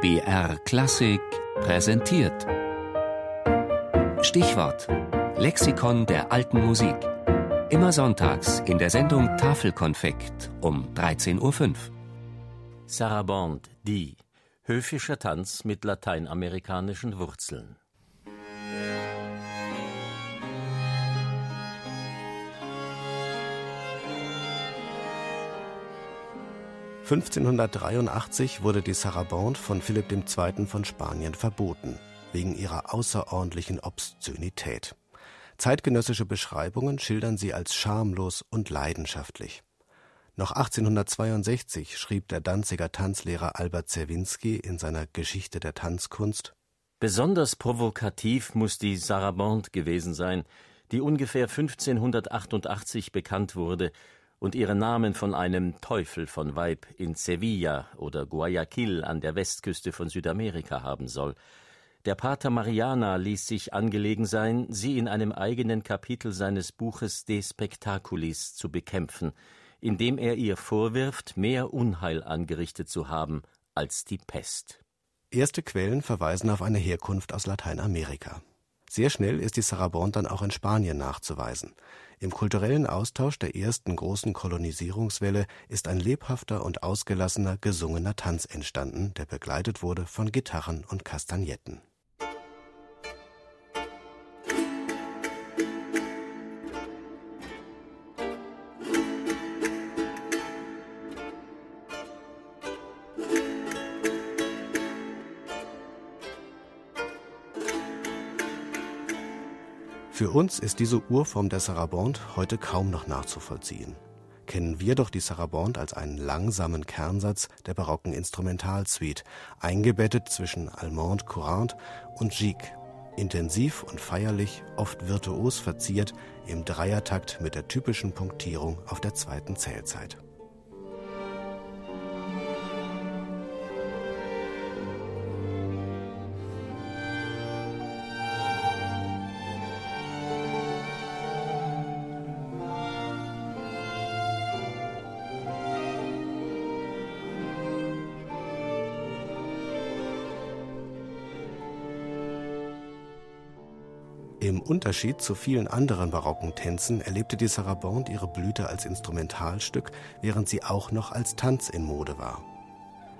BR Klassik präsentiert. Stichwort: Lexikon der alten Musik. Immer sonntags in der Sendung Tafelkonfekt um 13.05 Uhr. Sarabande, die. Höfischer Tanz mit lateinamerikanischen Wurzeln. 1583 wurde die Sarabande von Philipp II. von Spanien verboten, wegen ihrer außerordentlichen Obszönität. Zeitgenössische Beschreibungen schildern sie als schamlos und leidenschaftlich. Noch 1862 schrieb der Danziger Tanzlehrer Albert Zerwinski in seiner Geschichte der Tanzkunst Besonders provokativ muss die Sarabande gewesen sein, die ungefähr 1588 bekannt wurde und ihren Namen von einem Teufel von Weib in Sevilla oder Guayaquil an der Westküste von Südamerika haben soll. Der Pater Mariana ließ sich angelegen sein, sie in einem eigenen Kapitel seines Buches De Spectaculis zu bekämpfen, indem er ihr vorwirft, mehr Unheil angerichtet zu haben als die Pest. Erste Quellen verweisen auf eine Herkunft aus Lateinamerika. Sehr schnell ist die Sarabande dann auch in Spanien nachzuweisen. Im kulturellen Austausch der ersten großen Kolonisierungswelle ist ein lebhafter und ausgelassener gesungener Tanz entstanden, der begleitet wurde von Gitarren und Kastagnetten Für uns ist diese Urform der Sarabande heute kaum noch nachzuvollziehen. Kennen wir doch die Sarabande als einen langsamen Kernsatz der barocken Instrumentalsuite, eingebettet zwischen Allemande courante und Gigue, intensiv und feierlich, oft virtuos verziert, im Dreiertakt mit der typischen Punktierung auf der zweiten Zählzeit. Im Unterschied zu vielen anderen barocken Tänzen erlebte die Sarabande ihre Blüte als Instrumentalstück, während sie auch noch als Tanz in Mode war.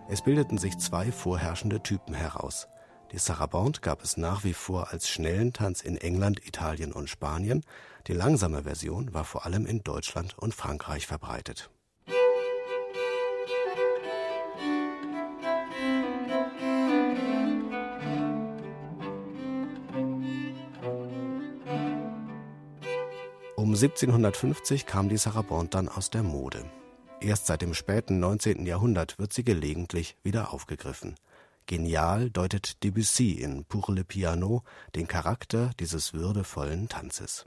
Es bildeten sich zwei vorherrschende Typen heraus. Die Sarabande gab es nach wie vor als schnellen Tanz in England, Italien und Spanien, die langsame Version war vor allem in Deutschland und Frankreich verbreitet 1750 kam die Sarabande dann aus der Mode. Erst seit dem späten 19. Jahrhundert wird sie gelegentlich wieder aufgegriffen. Genial deutet Debussy in Pour le Piano den Charakter dieses würdevollen Tanzes